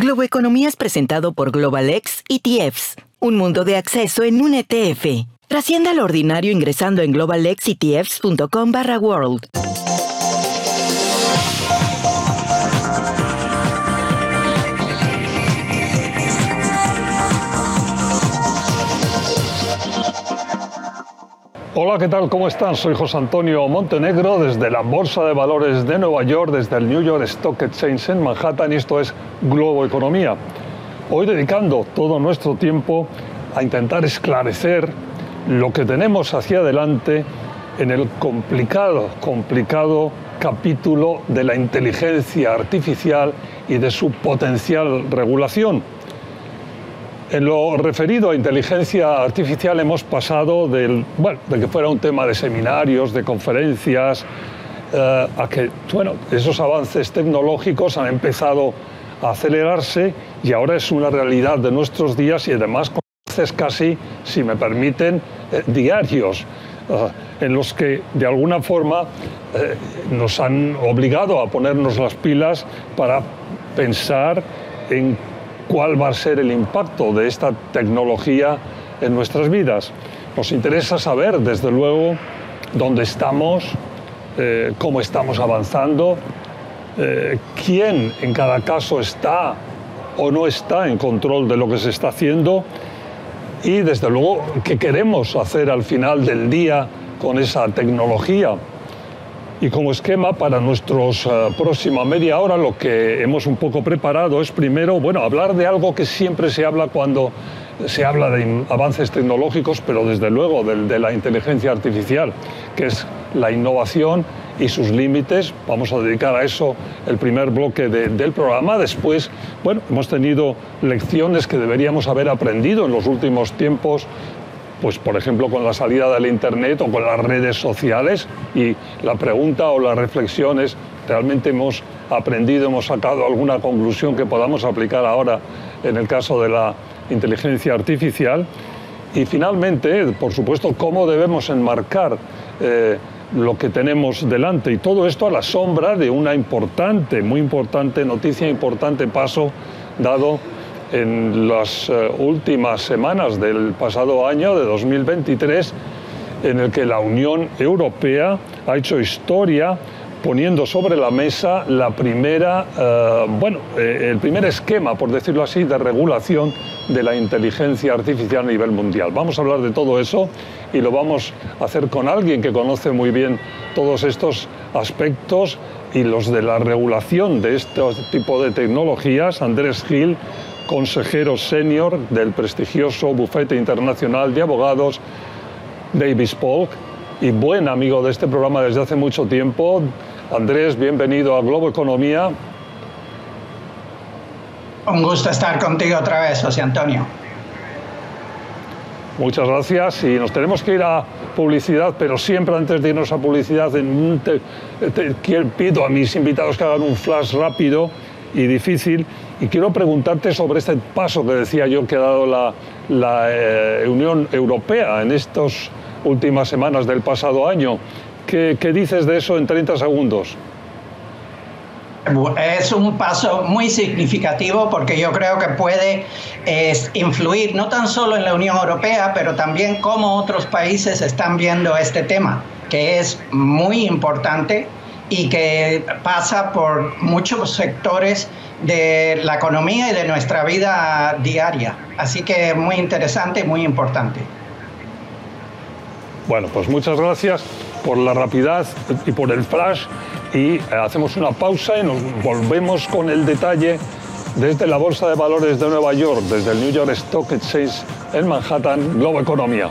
Globo Economía es presentado por Global X ETFs, un mundo de acceso en un ETF. Trascienda lo ordinario ingresando en globalxetfs.com/world. Hola, ¿qué tal? ¿Cómo están? Soy José Antonio Montenegro desde la Bolsa de Valores de Nueva York, desde el New York Stock Exchange en Manhattan y esto es Globo Economía. Hoy dedicando todo nuestro tiempo a intentar esclarecer lo que tenemos hacia adelante en el complicado, complicado capítulo de la inteligencia artificial y de su potencial regulación. En lo referido a inteligencia artificial hemos pasado del, bueno, de que fuera un tema de seminarios, de conferencias, eh, a que bueno, esos avances tecnológicos han empezado a acelerarse y ahora es una realidad de nuestros días y además con casi, si me permiten, eh, diarios, eh, en los que de alguna forma nos han obligado a ponernos las pilas para pensar en cuál va a ser el impacto de esta tecnología en nuestras vidas. Nos interesa saber, desde luego, dónde estamos, eh, cómo estamos avanzando, eh, quién en cada caso está o no está en control de lo que se está haciendo y, desde luego, qué queremos hacer al final del día con esa tecnología. Y como esquema para nuestros uh, próxima media hora, lo que hemos un poco preparado es primero, bueno, hablar de algo que siempre se habla cuando se habla de avances tecnológicos, pero desde luego de, la inteligencia artificial, que es la innovación y sus límites. Vamos a dedicar a eso el primer bloque de, del programa. Después, bueno, hemos tenido lecciones que deberíamos haber aprendido en los últimos tiempos pues por ejemplo con la salida del Internet o con las redes sociales y la pregunta o la reflexión es, ¿realmente hemos aprendido, hemos sacado alguna conclusión que podamos aplicar ahora en el caso de la inteligencia artificial? Y finalmente, por supuesto, cómo debemos enmarcar eh, lo que tenemos delante y todo esto a la sombra de una importante, muy importante noticia, importante paso dado en las eh, últimas semanas del pasado año, de 2023, en el que la Unión Europea ha hecho historia poniendo sobre la mesa la primera, eh, bueno, eh, el primer esquema, por decirlo así, de regulación de la inteligencia artificial a nivel mundial. Vamos a hablar de todo eso y lo vamos a hacer con alguien que conoce muy bien todos estos aspectos y los de la regulación de este tipo de tecnologías. Andrés Gil, consejero senior del prestigioso bufete internacional de abogados Davis Polk y buen amigo de este programa desde hace mucho tiempo. Andrés, bienvenido a Globo Economía. Un gusto estar contigo otra vez, José Antonio. Muchas gracias y nos tenemos que ir a publicidad, pero siempre antes de irnos a publicidad te, te, pido a mis invitados que hagan un flash rápido y difícil y quiero preguntarte sobre este paso que decía yo que ha dado la, la eh, Unión Europea en estas últimas semanas del pasado año. ¿Qué, ¿Qué dices de eso en 30 segundos? Es un paso muy significativo porque yo creo que puede influir no tan solo en la Unión Europea, pero también cómo otros países están viendo este tema, que es muy importante y que pasa por muchos sectores de la economía y de nuestra vida diaria. Así que muy interesante y muy importante. Bueno, pues muchas gracias por la rapidez y por el flash y eh, hacemos una pausa y nos volvemos con el detalle desde la Bolsa de Valores de Nueva York, desde el New York Stock Exchange en Manhattan, Globo Economía.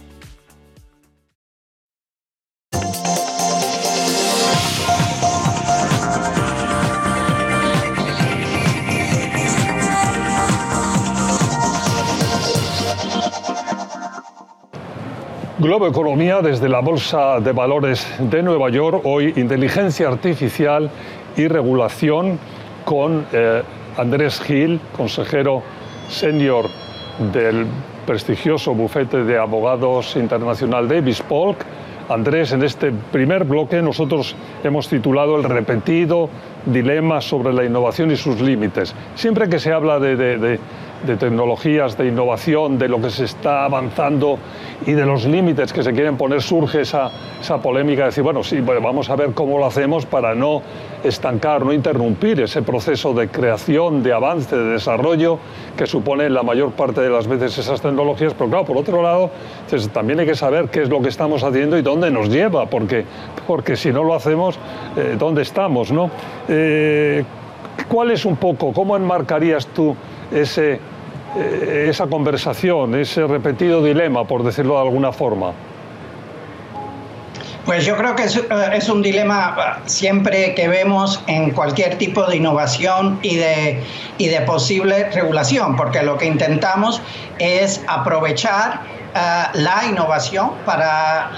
Globo Economía desde la Bolsa de Valores de Nueva York, hoy inteligencia artificial y regulación con eh, Andrés Gil, consejero senior del prestigioso bufete de abogados internacional Davis Polk. Andrés, en este primer bloque nosotros hemos titulado El repetido dilema sobre la innovación y sus límites. Siempre que se habla de de tecnologías, de innovación, de lo que se está avanzando y de los límites que se quieren poner, surge esa, esa polémica de decir, bueno, sí, vamos a ver cómo lo hacemos para no estancar, no interrumpir ese proceso de creación, de avance, de desarrollo que supone la mayor parte de las veces esas tecnologías. Pero claro, por otro lado, también hay que saber qué es lo que estamos haciendo y dónde nos lleva, porque, porque si no lo hacemos, eh, ¿dónde estamos? ¿no? Eh, ¿Cuál es un poco, cómo enmarcarías tú ese, eh, esa conversación, ese repetido dilema, por decirlo de alguna forma? Pues yo creo que es, eh, un dilema siempre que vemos en cualquier tipo de innovación y de, y de posible regulación, porque lo que intentamos es aprovechar la innovación para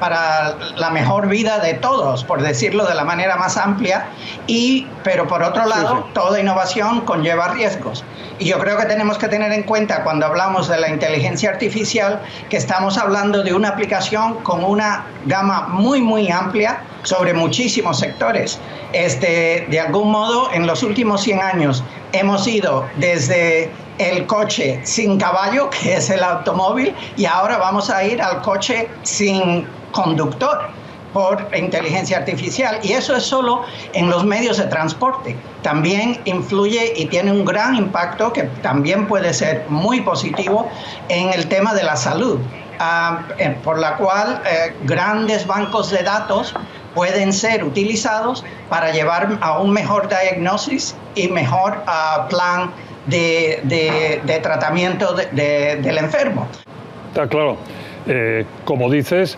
para la mejor vida de todos, por decirlo de la manera más amplia, y, pero por otro lado, toda innovación conlleva riesgos. Y yo creo que tenemos que tener en cuenta cuando hablamos de la inteligencia artificial que estamos hablando de una aplicación con una gama muy, muy amplia sobre muchísimos sectores. Este, de algún modo, en los últimos 100 años hemos ido desde el coche sin caballo, que es el automóvil, y ahora vamos a ir al coche sin conductor por inteligencia artificial. Y eso es solo en los medios de transporte. También influye y tiene un gran impacto que también puede ser muy positivo en el tema de la salud, ah, eh, por la cual eh, grandes bancos de datos pueden ser utilizados para llevar a un mejor diagnosis y mejor ah, plan de, tratamiento del enfermo. Está claro. Eh, como dices,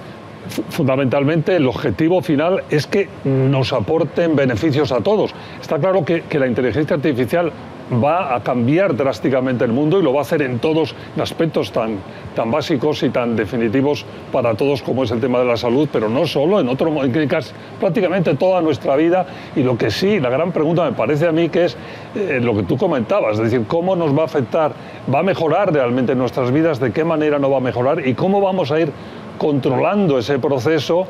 fundamentalmente el objetivo final es que nos aporten beneficios a todos. Está claro que, que la inteligencia artificial va a cambiar drásticamente el mundo y lo va a hacer en todos aspectos tan, tan básicos y tan definitivos para todos como es el tema de la salud, pero no solo, en otro en prácticamente toda nuestra vida. Y lo que sí, la gran pregunta me parece a mí que es eh, lo que tú comentabas, es decir, cómo nos va a afectar, va a mejorar realmente nuestras vidas, de qué manera no va a mejorar y cómo vamos a ir controlando ese proceso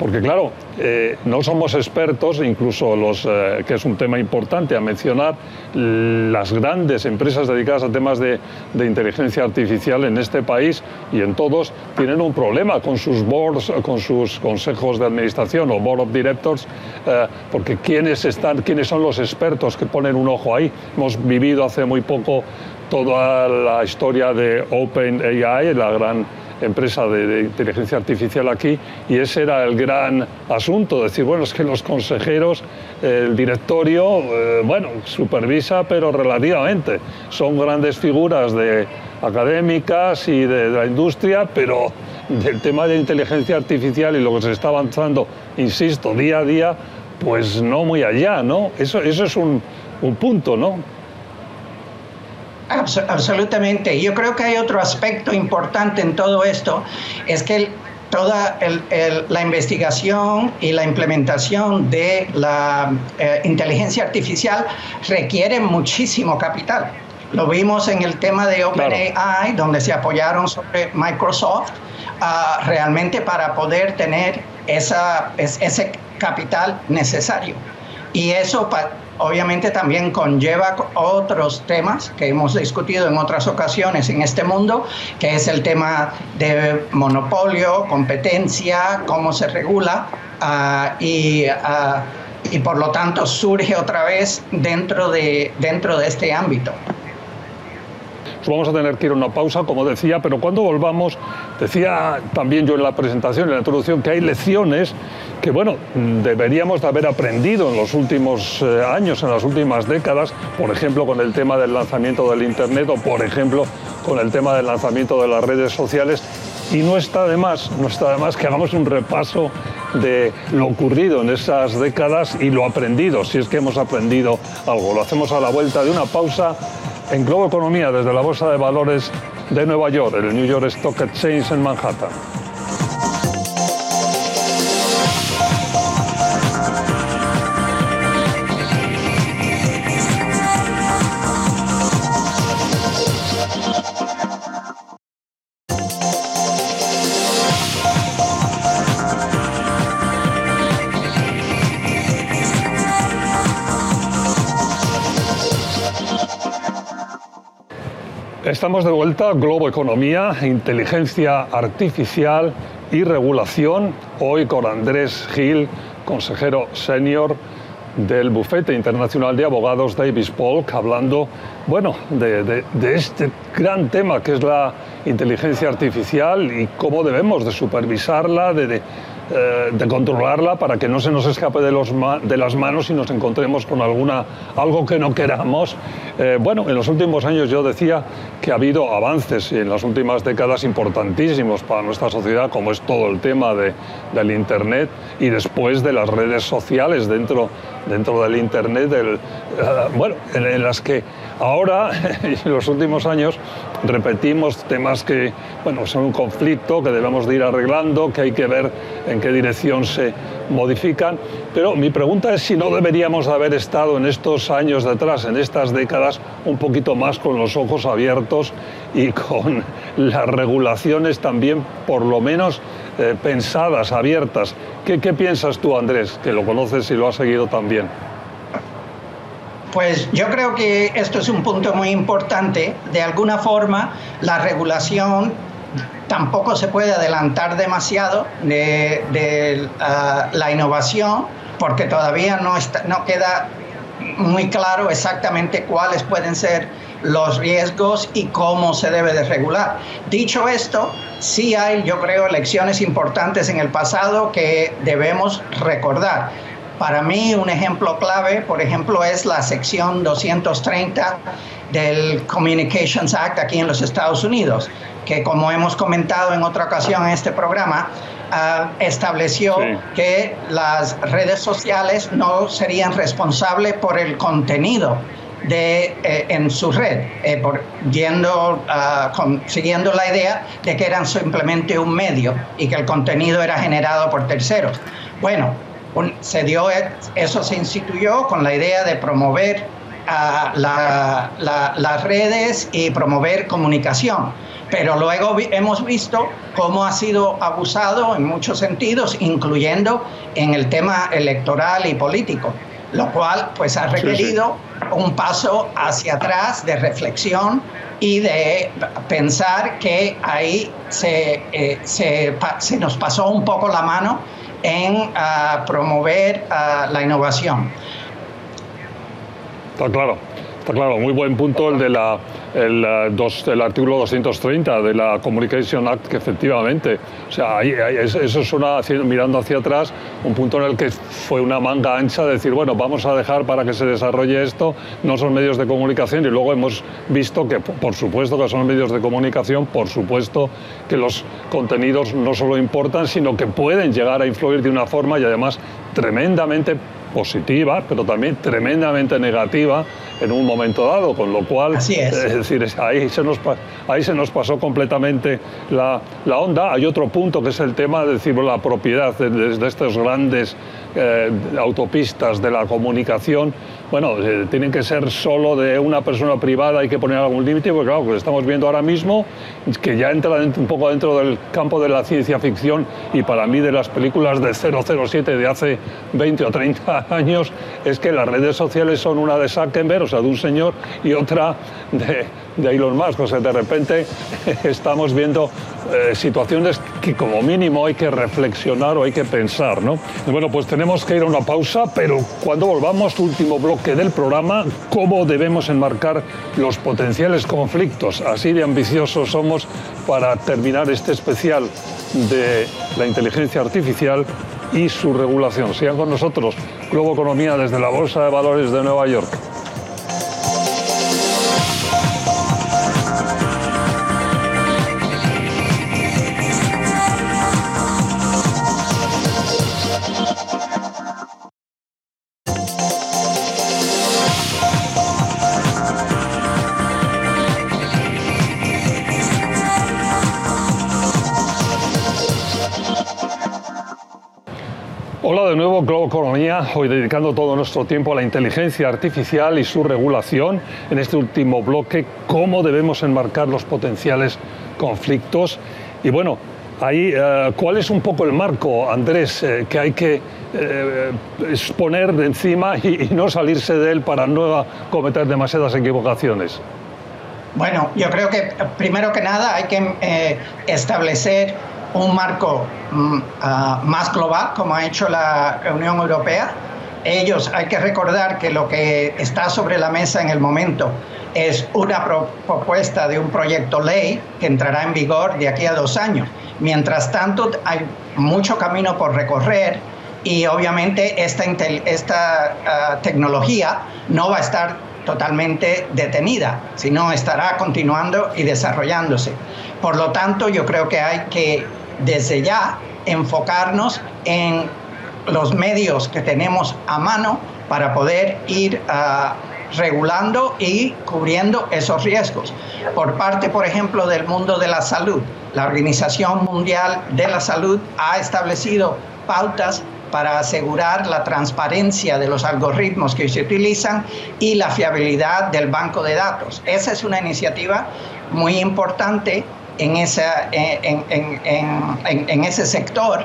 porque claro, eh, no somos expertos, incluso los, eh, que es un tema importante a mencionar, las grandes empresas dedicadas a temas de, inteligencia artificial en este país y en todos tienen un problema con sus boards, con sus consejos de administración o board of directors, eh, porque ¿quiénes, están, quiénes son los expertos que ponen un ojo ahí. Hemos vivido hace muy poco toda la historia de OpenAI, la gran empresa de, inteligencia artificial aquí y ese era el gran asunto, decir, bueno, es que los consejeros, el directorio, eh, bueno, supervisa, pero relativamente, son grandes figuras de académicas y de, la industria, pero del tema de inteligencia artificial y lo que se está avanzando, insisto, día a día, pues no muy allá, ¿no? Eso, eso es un, un punto, ¿no? Absolutamente. Yo creo que hay otro aspecto importante en todo esto, es que toda la investigación y la implementación de la eh, inteligencia artificial requiere muchísimo capital. Lo vimos en el tema de OpenAI, donde se apoyaron sobre Microsoft, ah, realmente para poder tener esa, ese capital necesario. Y eso obviamente también conlleva otros temas que hemos discutido en otras ocasiones en este mundo, que es el tema de monopolio, competencia, cómo se regula ah, y, ah, y por lo tanto surge otra vez dentro de, dentro de este ámbito. vamos a tener que ir a una pausa, como decía, pero cuando volvamos, decía también yo en la presentación, en la introducción, que hay lecciones que bueno, deberíamos de haber aprendido en los últimos eh, años, en las últimas décadas, por ejemplo con el tema del lanzamiento del Internet o por ejemplo con el tema del lanzamiento de las redes sociales. Y no está de más, no está de más que hagamos un repaso de lo ocurrido en esas décadas y lo aprendido, si es que hemos aprendido algo. Lo hacemos a la vuelta de una pausa en Globo Economía desde la Bolsa de Valores de Nueva York, el New York Stock Exchange en Manhattan. Estamos de vuelta, Globo Economía, Inteligencia Artificial y Regulación, hoy con Andrés Gil, consejero senior del Bufete Internacional de Abogados Davis Polk, hablando bueno, de, este gran tema que es la inteligencia artificial y cómo debemos de supervisarla, eh, de controlarla para que no se nos escape de, los de, las manos y nos encontremos con alguna, algo que no queramos. Eh, bueno, en los últimos años yo decía que ha habido avances en las últimas décadas importantísimos para nuestra sociedad, como es todo el tema de, del Internet y después de las redes sociales dentro, dentro del Internet, del, eh, bueno, en, las que ahora, en los últimos años, repetimos temas que bueno, son un conflicto que debemos de ir arreglando, que hay que ver en qué dirección se modifican. Pero mi pregunta es si no deberíamos haber estado en estos años detrás, en estas décadas, un poquito más con los ojos abiertos y con las regulaciones también, por lo menos, eh, pensadas, abiertas. ¿Qué, ¿Qué piensas tú, Andrés, que lo conoces y lo has seguido también? Pues yo creo que esto es un punto muy importante. De alguna forma, la regulación tampoco se puede adelantar demasiado de, ah, la innovación porque todavía no, está, no queda muy claro exactamente cuáles pueden ser los riesgos y cómo se debe de regular. Dicho esto, sí hay, yo creo, lecciones importantes en el pasado que debemos recordar. Para mí un ejemplo clave, por ejemplo, es la sección 230 del Communications Act aquí en los Estados Unidos, que como hemos comentado en otra ocasión en este programa, ah, estableció que las redes sociales no serían responsables por el contenido de, eh, en su red, eh, por, yendo, ah, siguiendo la idea de que eran simplemente un medio y que el contenido era generado por terceros. Bueno, se dio, eso se instituyó con la idea de promover ah, las redes y promover comunicación. Pero luego hemos visto cómo ha sido abusado en muchos sentidos, incluyendo en el tema electoral y político, lo cual pues ha requerido un paso hacia atrás de reflexión y de pensar que ahí se, eh, se, se nos pasó un poco la mano en ah, promover ah, la innovación. Está claro, claro, muy buen punto el de la el, eh, artículo 230 de la Communication Act, que efectivamente, o sea, eso suena mirando hacia atrás, un punto en el que fue una manga ancha de decir, bueno, vamos a dejar para que se desarrolle esto, no son medios de comunicación, y luego hemos visto que, por supuesto que son medios de comunicación, por supuesto que los contenidos no solo importan, sino que pueden llegar a influir de una forma y además tremendamente positiva, pero también tremendamente negativa en un momento dado, con lo cual, Así es. decir, ahí se nos, ahí se nos pasó completamente la, la, onda. Hay otro punto que es el tema de decir, la propiedad de, de, estos grandes eh, autopistas de la comunicación. Bueno, eh, tienen que ser solo de una persona privada, hay que poner algún límite, porque claro, lo estamos viendo ahora mismo, que ya entra un poco dentro del campo de la ciencia ficción y para mí de las películas de 007 de hace 20 o 30 años, es que las redes sociales son una de Zuckerberg, o sea, de un señor, y otra de, de Elon Musk. O sea, de repente estamos viendo eh, situaciones que como mínimo hay que reflexionar o hay que pensar, ¿no? Bueno, pues tenemos que ir a una pausa, pero cuando volvamos, último bloque del programa, cómo debemos enmarcar los potenciales conflictos. Así de ambiciosos somos para terminar este especial de la inteligencia artificial y su regulación. Sigan con nosotros, Globo Economía desde la Bolsa de Valores de Nueva York. Economía, hoy dedicando todo nuestro tiempo a la inteligencia artificial y su regulación. En este último bloque, cómo debemos enmarcar los potenciales conflictos. Y bueno, ahí, eh, ¿cuál es un poco el marco, Andrés, eh, que hay que eh, poner de encima y, no salirse de él para no cometer demasiadas equivocaciones? Bueno, yo creo que primero que nada hay que establecer un marco uh, más global, como ha hecho la Unión Europea. Ellos, hay que recordar que lo que está sobre la mesa en el momento es una pro propuesta de un proyecto ley que entrará en vigor de aquí a dos años. Mientras tanto, hay mucho camino por recorrer y obviamente esta, esta uh, tecnología no va a estar totalmente detenida, sino estará continuando y desarrollándose. Por lo tanto, yo creo que hay que desde ya enfocarnos en los medios que tenemos a mano para poder ir uh, regulando y cubriendo esos riesgos. Por parte, por ejemplo, del mundo de la salud, la Organización Mundial de la Salud ha establecido pautas para asegurar la transparencia de los algoritmos que se utilizan y la fiabilidad del banco de datos. Esa es una iniciativa muy importante en, esa, en, en, en, ese sector.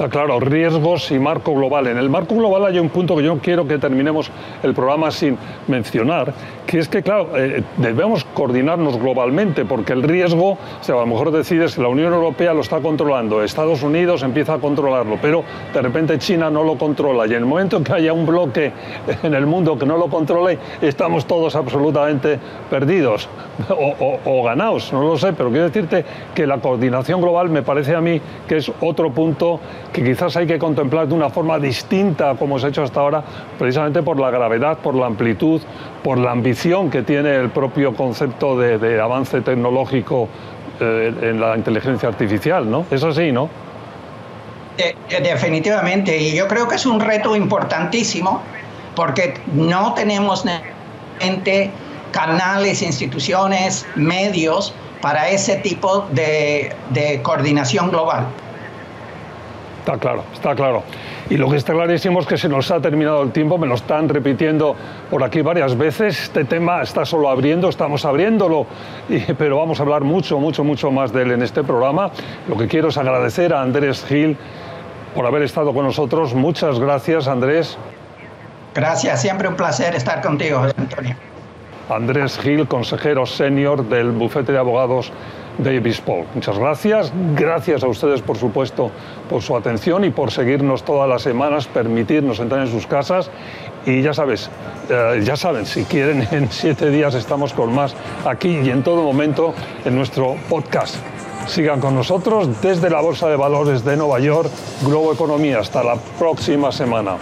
Está claro, riesgos y marco global. En el marco global hay un punto que yo quiero que terminemos el programa sin mencionar, que es que, claro, eh, debemos coordinarnos globalmente, porque el riesgo, o sea, a lo mejor decides que la Unión Europea lo está controlando, Estados Unidos empieza a controlarlo, pero de repente China no lo controla, y en el momento en que haya un bloque en el mundo que no lo controle, estamos todos absolutamente perdidos o, o, o ganados, no lo sé, pero quiero decirte que la coordinación global me parece a mí que es otro punto que quizás hay que contemplar de una forma distinta como se ha hecho hasta ahora, precisamente por la gravedad, por la amplitud, por la ambición que tiene el propio concepto de, avance tecnológico eh, en la inteligencia artificial, ¿no? Es así, ¿no? De, definitivamente, y yo creo que es un reto importantísimo porque no tenemos gente, canales, instituciones, medios para ese tipo de coordinación global. Está claro, está claro. Y lo que está clarísimo es que se nos ha terminado el tiempo, me lo están repitiendo por aquí varias veces. Este tema está solo abriendo, estamos abriéndolo, pero vamos a hablar mucho, mucho, mucho más de él en este programa. Lo que quiero es agradecer a Andrés Gil por haber estado con nosotros. Muchas gracias, Andrés. Gracias, siempre un placer estar contigo, Antonio. Andrés Gil, consejero senior del bufete de abogados Davis Paul. Muchas gracias. Gracias a ustedes, por supuesto, por su atención y por seguirnos todas las semanas, permitirnos entrar en sus casas. Y ya sabes, eh, ya saben, si quieren, en siete días estamos con más aquí y en todo momento en nuestro podcast. Sigan con nosotros desde la Bolsa de Valores de Nueva York, Globo Economía. Hasta la próxima semana.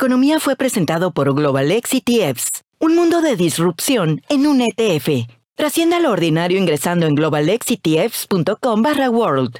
Economía fue presentado por Global X ETFs, un mundo de disrupción en un ETF. Trascienda lo ordinario ingresando en globalexetfs.com barra world.